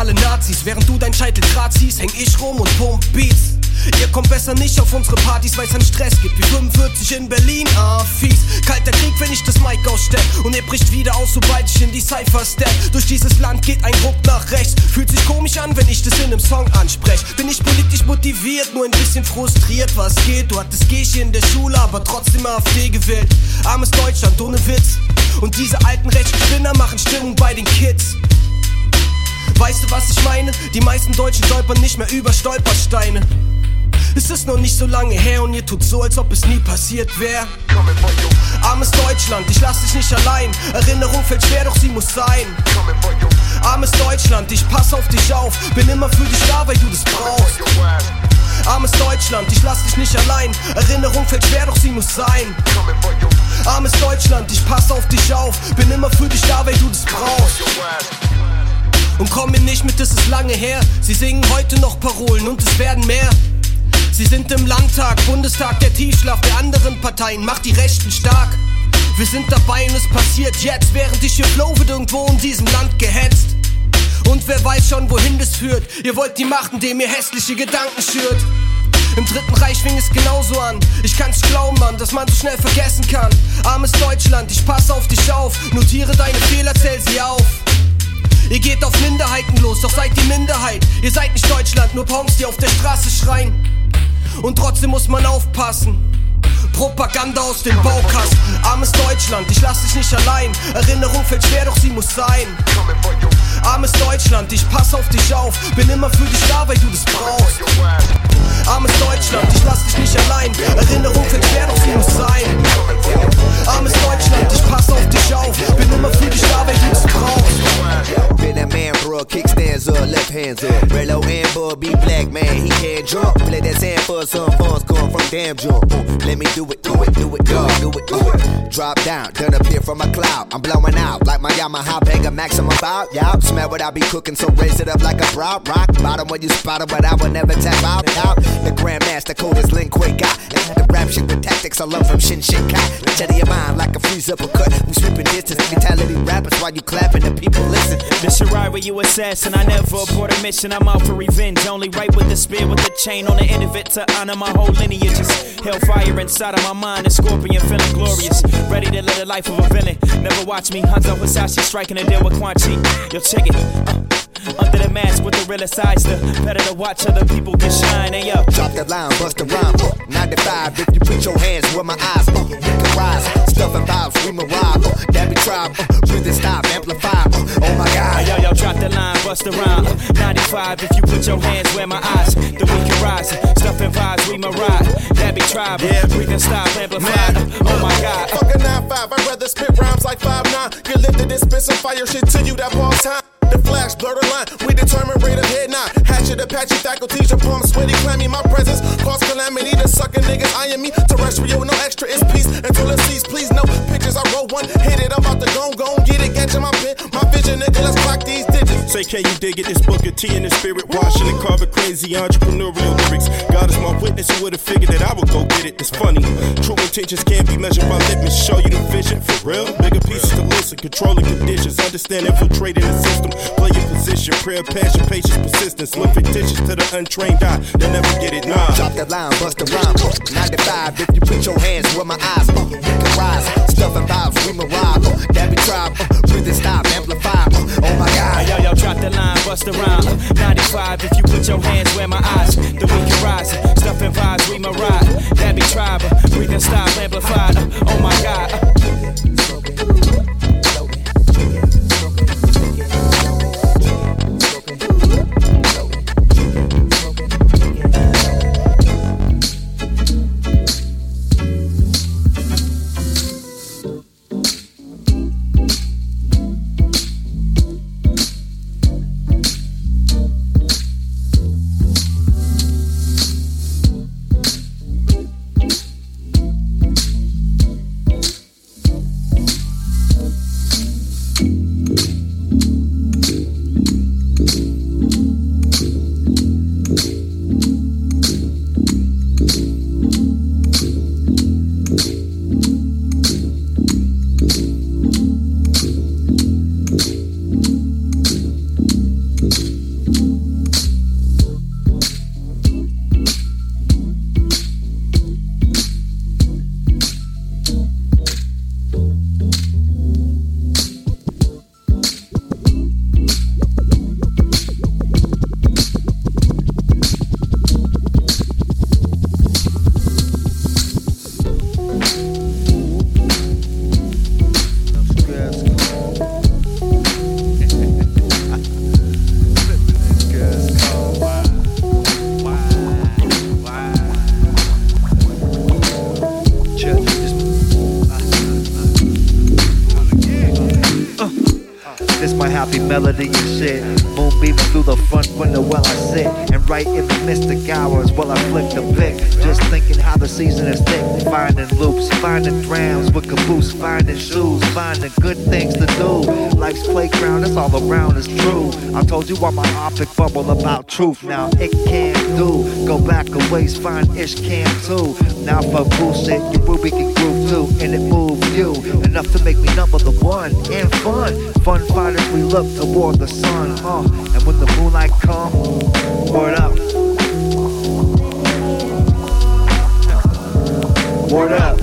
Alle Nazis. Während du dein Scheitel grad ziehst, häng ich rum und pump Beats. Ihr kommt besser nicht auf unsere Partys, weil's einen Stress gibt. Wie 45 in Berlin, ah, fies. Kalter Krieg, wenn ich das Mic ausstell. Und er bricht wieder aus, sobald ich in die Cypher step. Durch dieses Land geht ein Ruck nach rechts. Fühlt sich komisch an, wenn ich das in einem Song ansprech. Bin ich politisch motiviert, nur ein bisschen frustriert, was geht. Du hattest Gesche in der Schule, aber trotzdem AfD gewählt. Armes Deutschland, ohne Witz. Und diese alten rechten Spinner machen Stimmung bei den Kids. Weißt du, was ich meine? Die meisten Deutschen stolpern nicht mehr über Stolpersteine. Es ist noch nicht so lange her und ihr tut so, als ob es nie passiert wäre. Armes Deutschland, ich lass dich nicht allein. Erinnerung fällt schwer, doch sie muss sein. Armes Deutschland, ich pass auf dich auf. Bin immer für dich da, weil du das brauchst. Armes Deutschland, ich lass dich nicht allein. Erinnerung fällt schwer, doch sie muss sein. Armes Deutschland, ich pass auf dich auf. Bin immer für dich da, weil du das brauchst. Und komm mir nicht mit, es ist lange her. Sie singen heute noch Parolen und es werden mehr. Sie sind im Landtag, Bundestag, der Tiefschlaf der anderen Parteien macht die Rechten stark. Wir sind dabei und es passiert jetzt, während ich hier flow wird irgendwo in diesem Land gehetzt. Und wer weiß schon, wohin das führt. Ihr wollt die Macht, indem ihr hässliche Gedanken schürt. Im dritten Reich fing es genauso an. Ich kann's glauben, Mann, dass man so schnell vergessen kann. Armes Deutschland, ich pass auf dich auf. Notiere deine Fehler, zähl sie auf. Ihr geht auf Minderheiten los, doch seid die Minderheit. Ihr seid nicht Deutschland, nur Pongs, die auf der Straße schreien. Und trotzdem muss man aufpassen. Propaganda aus dem Baukasten. Armes Deutschland, ich lass dich nicht allein. Erinnerung fällt schwer, doch sie muss sein. Armes Deutschland, ich pass auf dich auf. Bin immer für dich da, weil du das brauchst. Armes Deutschland, ich lass dich nicht allein. Erinnerung fällt schwer, doch sie muss sein. Armes Deutschland, ich pass auf dich auf. Bin immer für dich da, weil du das brauchst. Been that man, bro. Kickstands up, left hands up. Relo and Bud, be black man, he can't jump. Play that sand for some funds come from damn jump. Uh, let me do it, do it, do it, do it, do it, do it. Drop down, up here from a cloud. I'm blowing out like my Yamaha Vega maximum out. Y'all smell what I be cooking, so raise it up like a broad rock. Bottom when you spot it, but I will never tap out. out. The Grandmaster code is Lin Kuei Ga. And the rap shit with tactics I love from Shin Shin Kai. Cheddar your mind like a freeze cut. We sweeping distance, mentality rappers while you clapping and people listen. Your ride where you assassin. I never abort a mission. I'm out for revenge. Only right with the spear with the chain on the end of it to honor my whole lineage. It's hellfire inside of my mind. A scorpion feeling glorious. Ready to live the life of a villain. Never watch me. Hanzo Hasashi striking a deal with Quan Chi. Yo, check it. Uh. Under the mask with the realest eyes, the better to watch other people get shine. Hey yo, Drop the line, bust the rhyme. Uh, 95, if you put your hands where my eyes, uh, you can rise. Stuff and vibes, we mariah. Uh, that be tribe, uh, breathe and stop, amplify. Uh, oh my god. Hey, yo, yo, drop the line, bust the rhyme. 95, if you put your hands where my eyes, then we can rise. Stuff and vibes, we mariah. That be tribe, yeah. breathe and stop, amplify. Oh my god. Fuck a 9-5, I'd rather spit rhymes like 5-9. Get lifted and spit some fire shit to you that ball time. The flash, blur the line. We determine rate of head nod. Hatchet, Apache, faculties, your palms sweaty, claiming my presence. Cause calamity, the sucker niggas eyeing me. Terrestrial, no extra, it's peace. Until it cease, please no pictures. I roll one, hit it, I'm about to go, go, get it, catch in my pen. My vision, nigga, let's clock these digits. Say, can you dig it? This book of tea in the spirit, washing and carving crazy entrepreneurial lyrics. God is my witness, who would have figured that I would go get it? It's funny. True intentions can't be measured by litmus. Show you the vision for real. Bigger pieces to listen, controlling conditions, understand, infiltrating the system. Play your position, prayer, passion, patience, persistence. Look fictitious to the untrained eye. They'll never get it, nah. Drop the line, bust the rhyme. Uh, 95, if you put your hands where my eyes, uh, you can rise. Stuff and vibes, we mariah. Uh, that be tribe, uh, breathe and stop, amplify. Uh, oh my god. Hey, yo, yo, drop the line, bust the rhyme. 95, if you put your hands where my eyes, then we can rise. Stuff and vibes, we mariah. That be tribe, breathe and stop, amplify. Oh my god. In mystic hours while I flick the pick. Just thinking how the season is thick. Finding loops, finding drowns with caboose, finding shoes, finding good things to do. Life's playground, it's all around, it's true. I told you on my optic bubble about truth. Now it can't do. Go back a ways, find ish can too. Now for bullshit, your Ruby can groove too. And it moves you enough to make me number the one. And fun, fun fighters, we look toward the sun. Uh, and when the moonlight come, word up. Word up.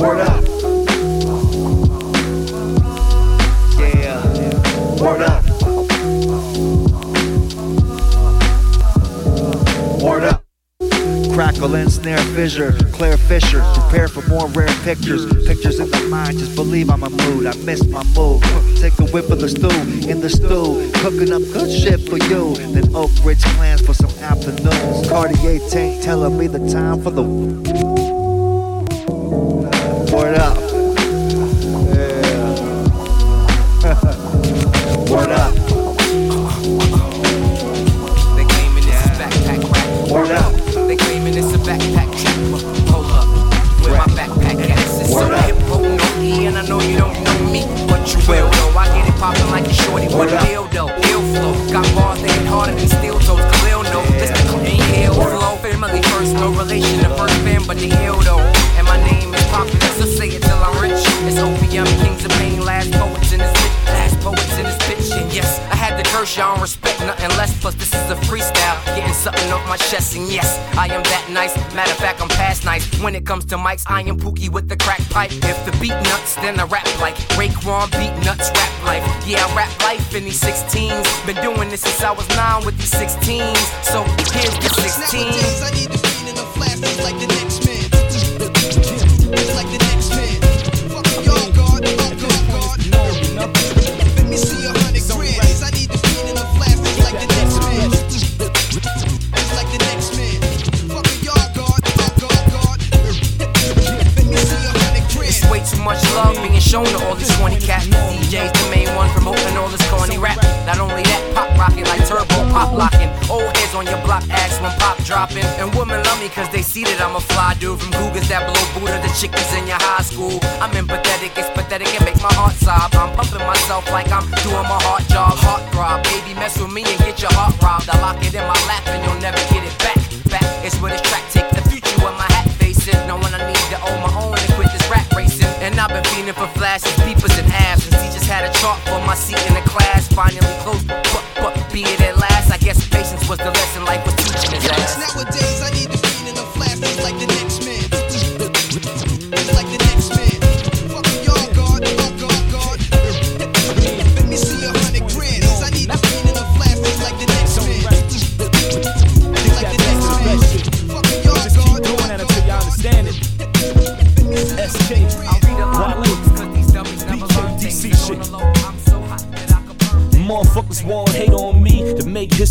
Word up. And snare fissure, clear fissure. Prepare for more rare pictures. Pictures in the mind, just believe I'm a mood. I miss my mood. Take a whip of the stew in the stew. Cooking up good shit for you. Then Oak Ridge plans for some afternoons. Cartier tank telling me the time for the. Something off my chest. And yes, I am that nice. Matter of fact, I'm past nice. When it comes to mics, I am Pookie with the crack pipe. If the beat nuts, then I rap like Raekwon beat nuts, rap life. Yeah, I rap life in these 16s. Been doing this since I was nine with these 16s. So here's the 16. Nowadays, I need to be in a flash like the next man. Like the next shown to all these 20 cats. DJ's the main one promoting all this corny rap. Not only that, pop rocking like turbo pop locking. Old heads on your block ask when pop dropping. And women love me cause they see that I'm a fly dude from Cougars that blow Buddha the chickies in your high school. I'm empathetic, it's pathetic, it make my heart sob. I'm pumping myself like I'm doing my heart job. Heart throb, baby, mess with me and get your heart robbed. I lock it in my lap and you'll never get it back. Back, it's where this track take the future with my hat facing. Knowing I need to own my own and rap racing. And I've been feeling for flashes, peepers, and. Since he just had a chart for my seat in the class. Finally close, but, but be it at last. I guess patience was the lesson life was teaching ass. Nowadays, I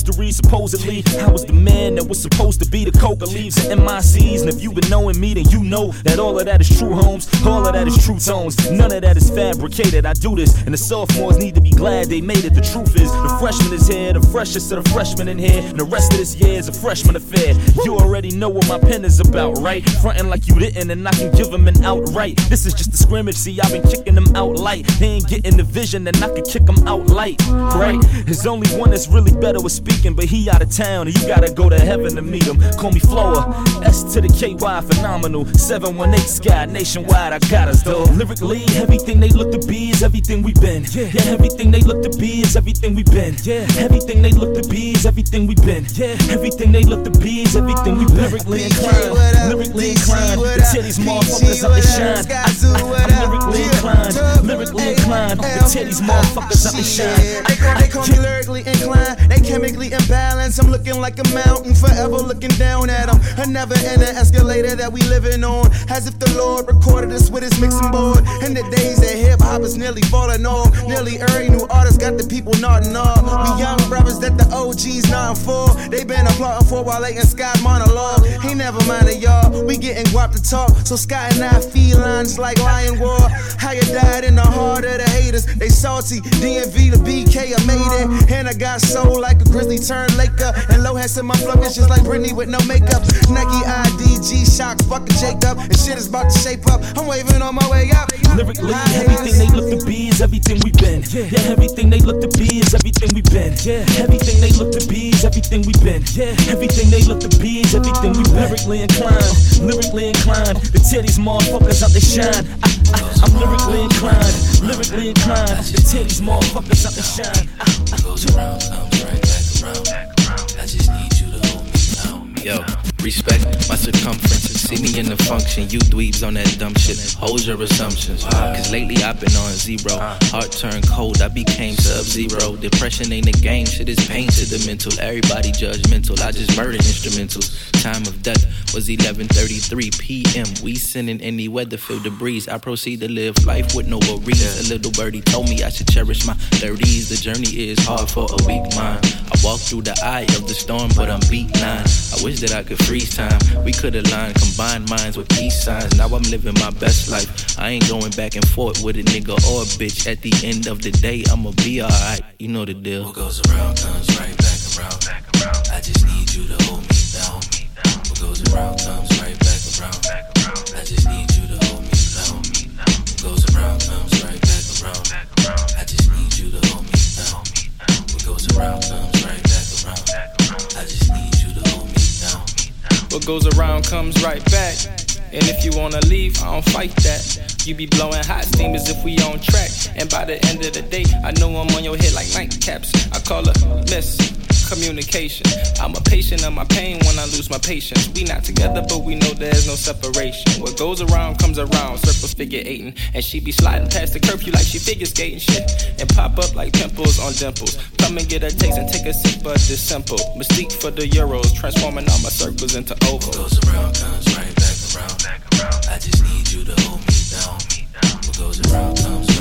Supposedly, I was the man that was supposed to be the coca leaves and MICs. And if you've been knowing me, then you know that all of that is true homes. All of that is true tones. None of that is fabricated. I do this, and the sophomores need to be glad they made it. The truth is, the freshman is here, the freshest of the freshmen in here. And the rest of this year is a freshman affair. You already know what my pen is about, right? Frontin' like you didn't, and I can give them an outright. This is just a scrimmage, see, I've been kicking them out light. They ain't getting the vision, and I can kick them out light, right? There's only one that's really better with but he out of town, and you gotta go to heaven to meet him. Call me Flower, S to the KY, phenomenal. 718 Sky, nationwide, I got us though. Lyrically, everything they look to be is everything we been. Yeah, everything they look to be is everything we been. Yeah, everything they look to be is everything we been. Yeah, everything they look to be is everything we been. Lyrically inclined, lyrically inclined. The titties motherfuckers out they shine. I'm lyrically inclined, lyrically inclined. The titties motherfuckers out they shine. They call me lyrically inclined, they chemically imbalanced. I'm looking like a mountain, forever looking down at them. A never ending escalator that we living on. As if the Lord recorded us with his mixing board. In the days that hip hop is nearly falling off. Nearly every new artist got the people nodding off. We young brothers that the OGs nodding for. They been applauding for while they in Scott monologue. He never minded y'all. We getting guap to talk. So Scott and I felines like lion war. How you died in the heart of the haters. They salty. DMV to BK, I made it. And I got soul like a grizzly turned Laker. And low hats in my flow, it's just like Britney with no makeup. Nike IDG shock, fucking Jacob. And shit is about to shape up. I'm waving on my way up. Lyrically, everything they look to be is everything we've been. Yeah, everything they look to be is everything we've been. Yeah, everything they look to be is everything we've been. Yeah, everything they look to be is everything we've been. lyrically inclined. Lyrically inclined. The titties, motherfuckers out they shine. I, I, I'm lyrically inclined. Lyrically inclined. The titties, motherfuckers out they shine. I, I, right back around. I just need you to hold me down. Yo. Respect my circumference. and See me in the function. You dweebs on that dumb shit. Hold your assumptions. Cause lately I've been on zero. Uh. Heart turned cold. I became sub zero. Depression ain't a game. Shit is pain to the mental. Everybody judgmental. I just murder instrumentals. Time of death was 11:33 p.m. We sending any weather filled debris. I proceed to live life with no worries. A little birdie told me I should cherish my 30s. The journey is hard for a weak mind. I walk through the eye of the storm, but I'm beat nine. I wish that I could free freeze time. We could align, combine minds with peace signs. Now I'm living my best life. I ain't going back and forth with a nigga or a bitch. At the end of the day, I'ma be alright. You know the deal. What goes around comes right back around. Back around. I just need you to hold me down. What goes around comes right back around. I just need you to hold me down. What goes around comes right back around. I just need you to hold me down. What goes around comes what goes around comes right back. And if you wanna leave, I don't fight that. You be blowing hot steam as if we on track. And by the end of the day, I know I'm on your head like nightcaps. I call her Miss communication. I'm a patient of my pain when I lose my patience. We not together, but we know there's no separation. What goes around comes around, circles figure eighting. And she be sliding past the curfew like she figure skating shit. And pop up like pimples on dimples. Come and get a taste and take a sip, but it's simple. Mystique for the euros, transforming all my circles into ovals. What goes around comes right back around. I just need you to hold me down. What goes around comes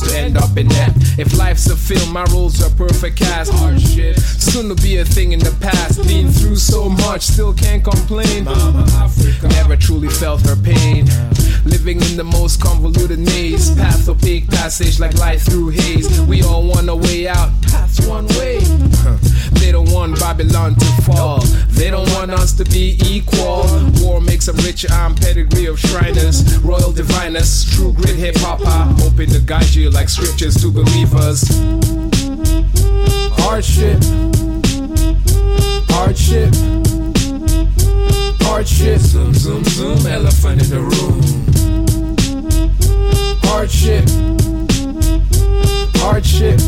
to end up in that. If life's a film, my roles are perfect cast. Hard shit, soon to be a thing in the past. Been through so much, still can't complain. Mama Africa never truly felt her pain. Living in the most convoluted maze, path opaque passage like light through haze. We all want a way out, path's one way. They don't want Babylon to fall. They don't want us to be equal. War makes them richer. I'm pedigree of Shriners, royal diviners, true grit hip hop. Hoping to guide you like scriptures to believers. Hardship, hardship, hardship. Zoom, zoom, zoom. Elephant in the room. Hardship, hardship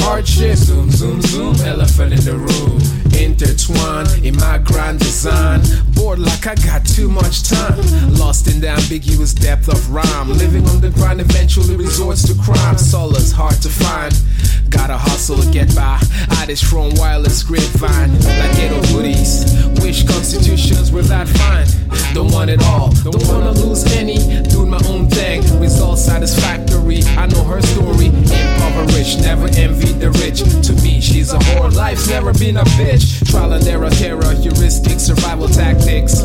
hardship. Zoom, zoom, zoom, elephant in the room. Intertwined in my grand design. Bored like I got too much time. Lost in the ambiguous depth of rhyme. Living on the grind eventually resorts to crime. Solace hard to find. Gotta hustle to get by. Just from wireless grapevine. Like ghetto goodies. Wish constitutions were that fine. Don't want it all. Don't wanna lose any. Doing my own thing. Results satisfactory. I know her story. Impoverished. Never envied the rich. To me, she's a whore. Life's never been a bitch. Trial and error, terror, heuristic, survival tactics.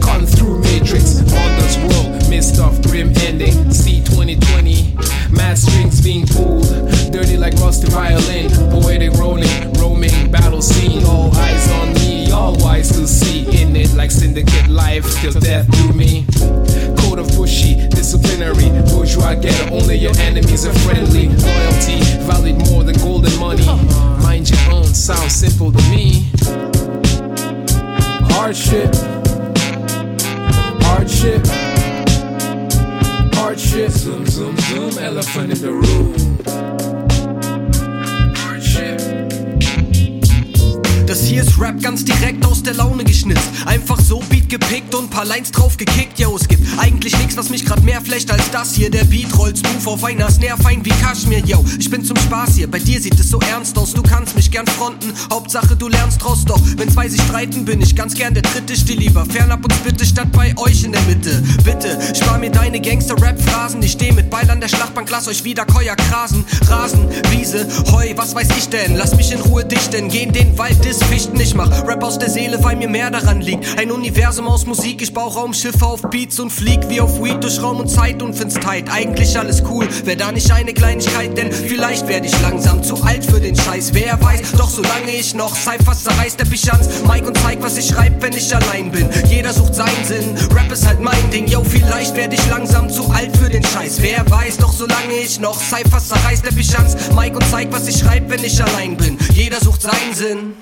Gone through matrix. Mother's world. Mist of grim ending. C20 2020. Mad strings being pulled, dirty like rusty violin. Poetic rolling, roaming, battle scene. All eyes on me, all wise to see. In it like syndicate life, till death do me. Code of bushy, disciplinary, bourgeois ghetto. Only your enemies are friendly. Loyalty, valid more than gold and money. Mind your own, sounds simple to me. Hardship, hardship, hardship. Zoom, zoom, zoom, elephant in the room. Hier ist Rap ganz direkt aus der Laune geschnitzt. Einfach so Beat gepickt und paar Lines drauf gekickt. Yo, es gibt eigentlich nichts, was mich grad mehr flecht als das hier. Der Beat rollt smooth auf einer Snare, fein wie Kaschmir. Yo, ich bin zum Spaß hier. Bei dir sieht es so ernst aus. Du kannst mich gern fronten. Hauptsache du lernst draus. Doch wenn zwei sich streiten, bin ich ganz gern der dritte. Still lieber fernab uns bitte statt bei euch in der Mitte. Bitte spar mir deine Gangster-Rap-Phrasen. Ich steh mit Beil an der Schlachtbank, lass euch wieder Keuer grasen. Rasen, Wiese, Heu, was weiß ich denn? Lass mich in Ruhe dichten. Geh in den Wald des Fichten. Ich mach Rap aus der Seele, weil mir mehr daran liegt. Ein Universum aus Musik. Ich bau Raumschiffe auf Beats und flieg wie auf Weed durch Raum und Zeit und find's tight. Eigentlich alles cool. Wär da nicht eine Kleinigkeit, denn vielleicht werd ich langsam zu alt für den Scheiß. Wer weiß, doch solange ich noch Cyphers zerreißt, der ich ans Mike und zeig, was ich schreib, wenn ich allein bin. Jeder sucht seinen Sinn. Rap ist halt mein Ding. Yo, vielleicht werd ich langsam zu alt für den Scheiß. Wer weiß, doch solange ich noch Cyphers zerreißt, der ich ans Mike und zeig, was ich schreib, wenn ich allein bin. Jeder sucht seinen Sinn.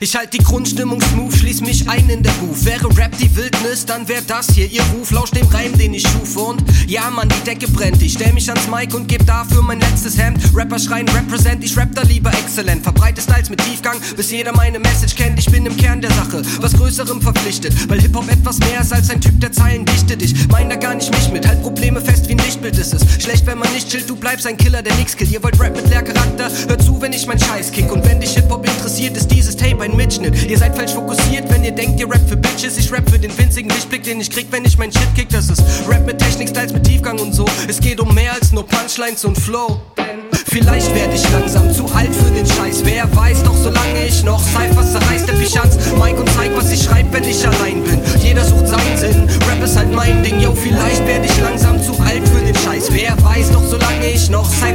Ich halt die Grundstimmung smooth, schließ mich ein in der Booth. Wäre Rap die Wildnis, dann wär das hier ihr Ruf. Lausch dem Reim, den ich schuf und ja, Mann, die Decke brennt. Ich stell mich ans Mic und geb dafür mein letztes Hemd. Rapper schreien Represent, ich rap da lieber exzellent. Verbreite Styles mit Tiefgang, bis jeder meine Message kennt. Ich bin im Kern der Sache, was Größerem verpflichtet. Weil Hip-Hop etwas mehr ist als ein Typ, der Zeilen dichtet. Ich mein da gar nicht mich mit, halt Probleme fest wie ein Lichtbild ist es. Schlecht, wenn man nicht chillt, du bleibst ein Killer, der nix killt. Ihr wollt Rap mit Lehrcharakter, hört zu, wenn ich mein Scheiß kick. Und wenn dich Hip-Hop interessiert, ist dieses Tape ein Mitschnitt. Ihr seid falsch fokussiert, wenn ihr denkt, ihr rappt für Bitches. Ich rap für den winzigen Lichtblick, den ich krieg, wenn ich mein Shit kick. Das ist Rap mit Technik, Styles mit Tiefgang und so. Es geht um mehr als nur Punchlines und Flow. Vielleicht werde ich langsam zu alt für den Scheiß. Wer weiß, doch solange ich noch Cyphers zerreißt der Bichans Mike und zeig, was ich schreib, wenn ich allein bin. Jeder sucht seinen Sinn. Rap ist halt mein Ding, yo. Vielleicht werde ich langsam zu alt für den Scheiß. Wer weiß, doch solange ich noch Cyphers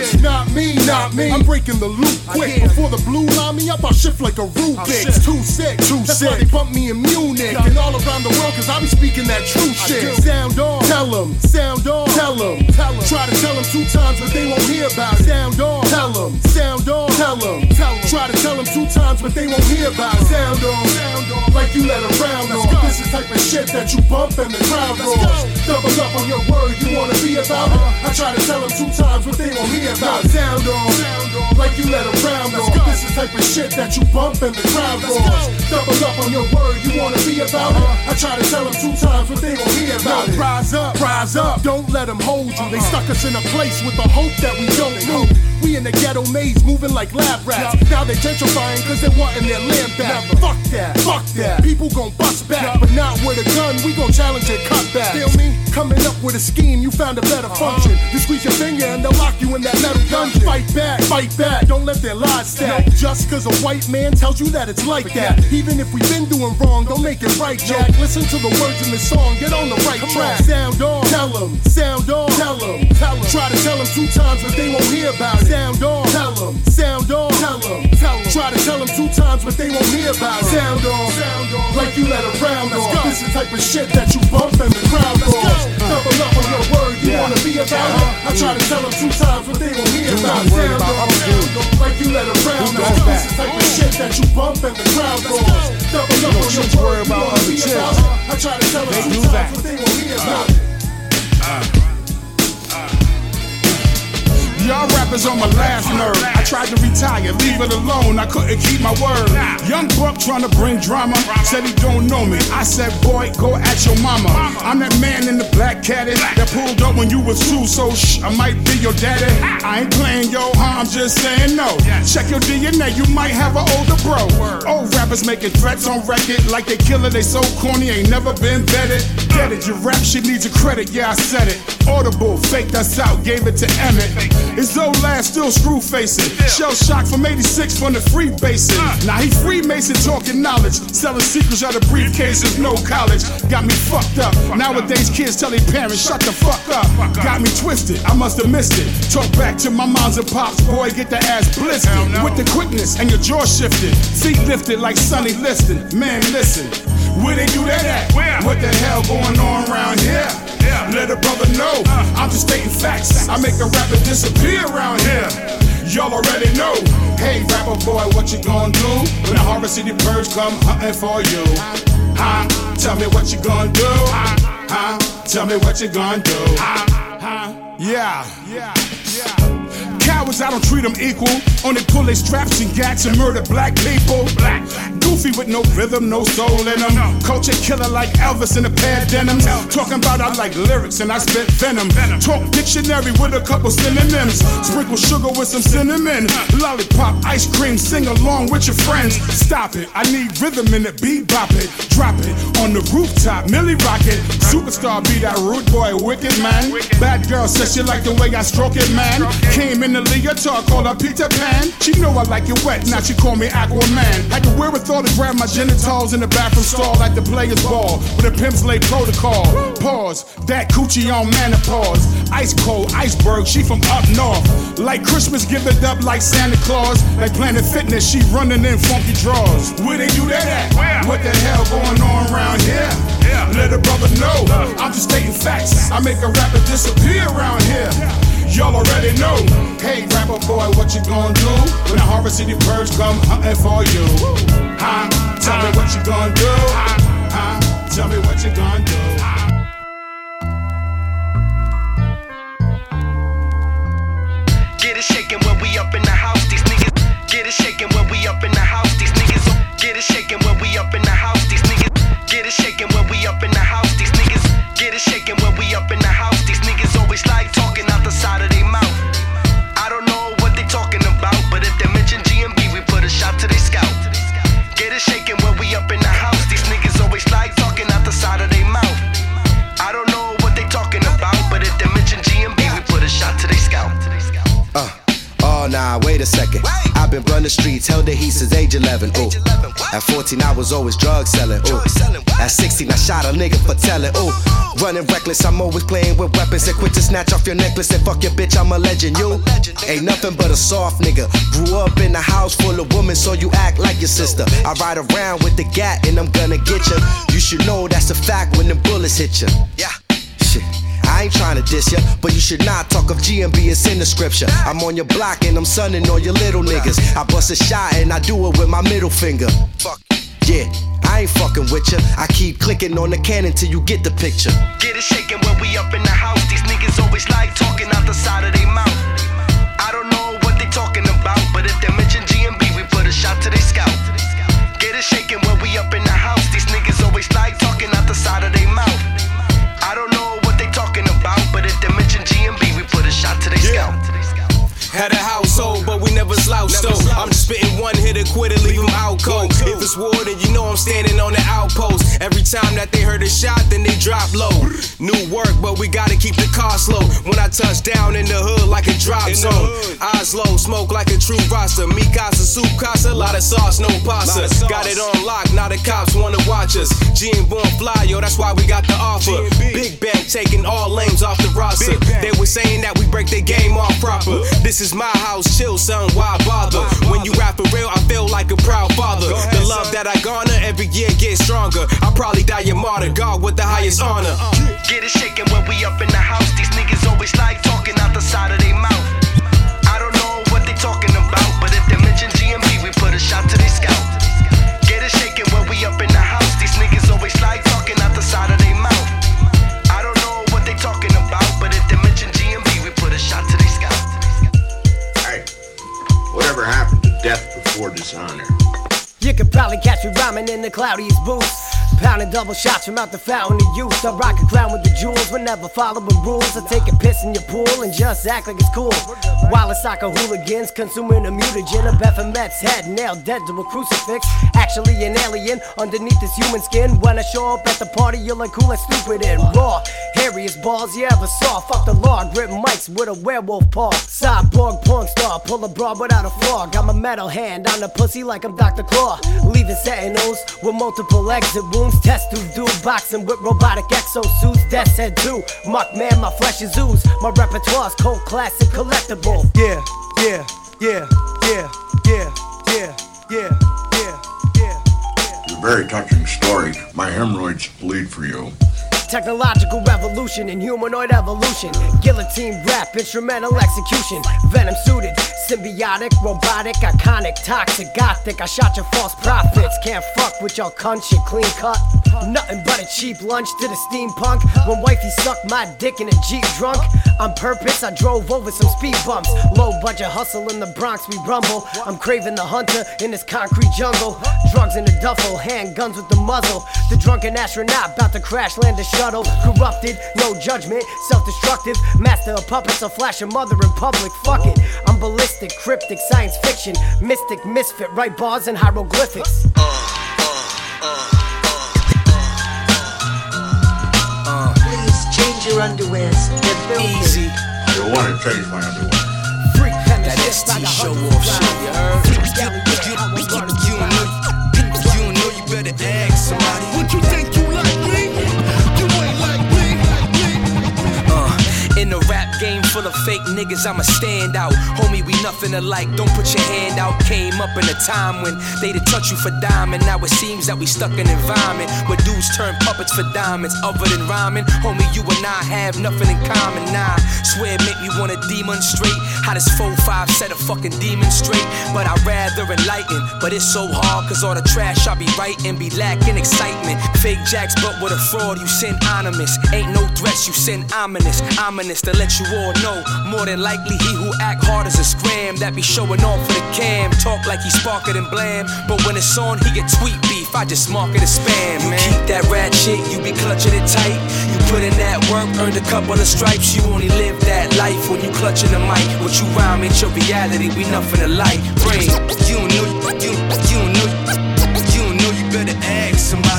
bricks. Not me, not me. I'm breaking the loop quick. Before the blue line me up, I'll shift like a Rubik. Oh, it's too sick, too That's why they bump me in Munich and all around the world, cause I be speaking that true shit. Sound on, tell them, sound on, tell them, tell them. Try to tell them two times, but they won't hear about it. Sound on, tell them, sound on, tell them, tell them. Try to tell them two times, but they won't hear about it. Sound on, sound on, like you let around on. This is type of shit that you bump and the crowd roars. Double up on your word, you wanna be about it. Uh-huh. I try to tell them two times, but they won't hear about. Sound on, like you let a round off. This is type of shit that you bump in the crowd roars. Double up on your word, you wanna be about it? Uh-huh. I try to tell them two times, but they won't hear about it. Rise up, rise up, don't let them hold you. They uh-huh. stuck us in a place with the hope that we don't move. We in the ghetto maze, moving like lab rats. Now they gentrifying cause they wanting their land back. Fuck that, fuck that. People gon' bust back, but not with a gun. We gon' challenge and cut back. Feel me? Coming up with a scheme, you found a better function. You squeeze your finger and they'll lock you in that metal dungeon. Fight back, fight back. Don't let their lies stack. Just cause a white man tells you that it's like that. Even if we've been doing wrong, don't make it right, Jack. Listen to the words in the song, get on the right track. Sound on, tell them. Sound on, tell them. Tell them. Try to tell them two times, but they won't hear about it. Sound on, tell them. Sound on, tell them. Tell them. Try to tell them two times, but they won't hear about it. Sound on, sound on. Like you let a round off. This is the type of shit that you bump and the crowd goes. Double up on your word, you wanna be about it? I try to tell them two times, but they won't hear about it. Sound on, sound on. Like you let a round off. This is the type of shit that you bump and the crowd goes. Double up on your word, you wanna be about it? I try to tell them two times, but they won't hear about it. Y'all rappers on my last nerve. I tried to retire, leave it alone. I couldn't keep my word. Young Buck trying to bring drama. Said he don't know me. I said, boy, go at your mama. I'm that man in the black caddy that pulled up when you was two, so shh, I might be your daddy. I ain't playing yo, huh? I'm just saying no. Check your DNA, you might have an older bro. Old rappers making threats on record like they killer, they so corny, ain't never been vetted. Get it, your rap shit needs a credit, yeah, I said it. Audible, faked us out, gave it to Emmett. His old last still screw facing. Shell shock from 86 from the free basin. Now he Freemason talking knowledge, selling secrets out of briefcases, no college. Got me fucked up. Nowadays kids tell their parents, shut the fuck up. Got me twisted, I must have missed it. Talk back to my moms and pops, boy, get the ass blistered. With the quickness and your jaw shifted. Feet lifted like Sonny Liston. Man, listen. Where they do that at? What the hell going on around here? Let a brother know. Uh. I'm just stating facts. I make a rapper disappear around here. Y'all already know. Hey, rapper boy, what you gonna do when the Harvest City Purge come hunting for you? Huh? Tell me what you gonna do? Huh? Tell me what you gonna do? Huh? Yeah. Yeah. Yeah Cowards, I don't treat them equal. Only pull their straps and gats and murder black people. Black. Goofy with no rhythm, no soul in them. Culture killer like Elvis in a pair of denims. Talking about I like lyrics and I spit venom. Talk dictionary with a couple synonyms. Sprinkle sugar with some cinnamon. Lollipop, ice cream, sing along with your friends. Stop it, I need rhythm in it, bebop it. Drop it on the rooftop, Millie Rocket. Superstar be that rude boy, wicked man. Bad girl says she like the way I stroke it, man. Came in the leotard, call her Peter Pan. She know I like it wet, now she call me Aquaman. Had the wherewithal to grab my genitals in the bathroom stall like the players ball. With a pimp's lay protocol. Pause, that coochie on menopause. Ice cold, iceberg, she from up north. Like Christmas, give it up like Santa Claus. Like Planet Fitness, she running in funky drawers. Where they do that at? What the hell going on around here? Let a brother know. I'm just stating facts. I make a rapper disappear around here. Y'all already know. Hey, rapper boy, what you gonna do when the Harvest City Purge come hunting for you? Huh? Tell me what you gonna do. Huh? Tell me what you gonna do. Get it shaking when we up in the house. These niggas get it shaking when we up in the house. These niggas get it shaking when we up in the house. These niggas get it shaking when we up in the house. These niggas get it shaking when we up in the house. These niggas always like talking out the side of their mouth. I don't know what they talking about, but if they mention GMB, we put a shot to their scalp. Get it shaking when we up in the house. These niggas always like talking out the side of their mouth. I don't know what they talking about, but if they mention GMB, we put a shot to their scalp. Uh, oh nah, wait a second. I've been running streets, held the heat since age 11. Ooh. At 14, I was always drug selling. Ooh. At 16, I shot a nigga for telling. Ooh. Running reckless, I'm always playing with weapons. And quick to snatch off your necklace and fuck your bitch, I'm a legend. You ain't nothing but a soft nigga. Grew up in a house full of women, so you act like your sister. I ride around with the gat and I'm gonna get you. You should know that's a fact when the bullets hit you. Yeah. Ain't trying to diss ya, but you should not talk of GMB, it's in the scripture. I'm on your block and I'm sunning on your little niggas. I bust a shot and I do it with my middle finger. Fuck, yeah. I ain't fucking with ya. I keep clicking on the cannon till you get the picture. Get it shaking when we up in the house. These niggas always like talking out the side of their mouth. I don't know what they talking about, but if they mention GMB, we put a shot to their scout. Get it shaking slouched though. I'm just spitting one hitter, quit it, leave him out cold. If it's war, then you know I'm standing on the outpost. Every time that they heard a shot, then they drop low. New work, but we gotta keep the car slow. When I touch down in the hood like a drop zone. Eyes low, smoke like a true roster. Me casa, soup casa, lot of sauce, no pasta. Got it on lock, now the cops wanna watch us. G and born fly, yo, that's why we got the offer. Big bank taking all lanes off the roster. They were saying that we break the game off proper. This is my house, chill, son, why bother? When you rap for real, I feel like a proud father. The love that I garner every year gets stronger. I'll probably die a martyr, God with the highest honor. Get it shaking when we up in the house. These niggas always like talking out the side of their mouth. I don't know what they talking about, but if they mention GMB, we put a shot to their scalp. Before dishonor? You could probably catch me rhyming in the cloudiest booth. Pounding double shots from out the fountain of youth. I rock a crown with the jewels, but never following rules. I take a piss in your pool and just act like it's cool. While the soccer hooligans consuming a mutagen, a Baphomet's head nailed dead to a crucifix. Actually, an alien underneath this human skin. When I show up at the party, you're like cool and stupid and raw. Hairiest balls you ever saw. Fuck the law, grip mics with a werewolf paw. Cyborg porn star, pull a bra without a flaw. i got my metal hand on the pussy like I'm Dr. Claw. Leaving sentinels with multiple exit wounds. Test tube dude boxing with robotic exosuits. Death's head too. Muck man, my flesh is ooze. My repertoire's cold classic collectible. Yeah, yeah, yeah, yeah, yeah, yeah, yeah, very touching story. My hemorrhoids bleed for you. Technological revolution and humanoid evolution. Guillotine rap, instrumental execution. Venom suited, symbiotic, robotic, iconic, toxic, gothic. I shot your false prophets. Can't fuck with your cunt shit, clean cut. Nothing but a cheap lunch to the steampunk. When wifey sucked my dick in a Jeep drunk. On purpose, I drove over some speed bumps. Low budget hustle in the Bronx, we rumble. I'm craving the hunter in this concrete jungle. Drugs in the duffel, handguns with the muzzle. The drunken astronaut about to crash land a shuttle. Corrupted, no judgment, self destructive. Master of puppets, a flash of mother in public. Fuck it, I'm ballistic, cryptic, science fiction. Mystic, misfit, write bars and hieroglyphics. Please change your underwear. They're filthy. Easy. I don't want to change my underwear. Freak That ST show off shit, you heard? Somebody. Game full of fake niggas, I'm a standout. Homie, we nothing alike. Don't put your hand out. Came up in a time when they did touch you for diamond. Now it seems that we stuck in environment where dudes turn puppets for diamonds. Other than rhyming, homie, you and I have nothing in common. Nah, swear it make me wanna demonstrate how this 4-5 set a fucking demon straight. But I'd rather enlighten. But it's so hard, cause all the trash I be writing be lacking excitement. Fake jacks, but with a fraud, you send anonymous. Ain't no threats, you send ominous. Ominous to let you know. More than likely, he who act hard as a scram that be showing off for the cam. Talk like he sparker than blam. But when it's on, he get tweet beef. I just mark it as spam, man. You keep that rat shit, you be clutching it tight. You put in that work, earned a couple of stripes. You only live that life when you clutching the mic. What you rhyme ain't your reality, we nothing alike. Brain, you know, you, you know, you know you better ask somebody.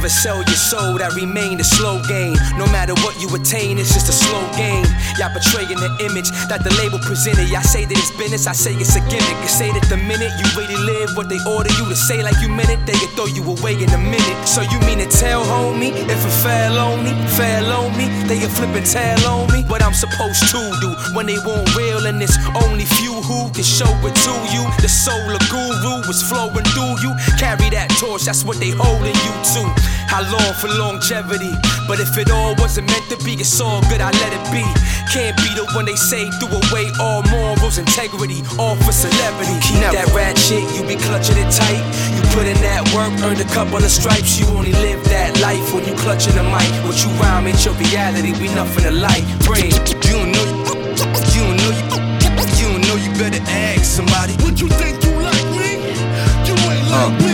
Never sell your soul, that remain the slow game. No matter what you attain, it's just a slow game. Y'all betraying the image that the label presented. Y'all say that it's business, I say it's a gimmick. You say that the minute you really live what they order you to say like you meant it, they can throw you away in a minute. So you mean to tell homie, if it fell on me, fell on me, they can flip and tell on me what I'm supposed to do when they want real and it's only few who can show it to you. The soul of guru is flowing through you. Carry that torch, that's what they holding you to. I long for longevity, but if it all wasn't meant to be, it's all good, I let it be. Can't be the one they say threw away all morals, integrity, all for celebrity. You keep Never. that ratchet, you be clutching it tight. You put in that work, earned a couple of stripes. You only live that life when you clutching the mic. What you rhyme ain't your reality, we nothing to alike. Brain, you don't know you, you don't know you, you don't know you better ask somebody. Would you think you like me? You ain't like uh. me.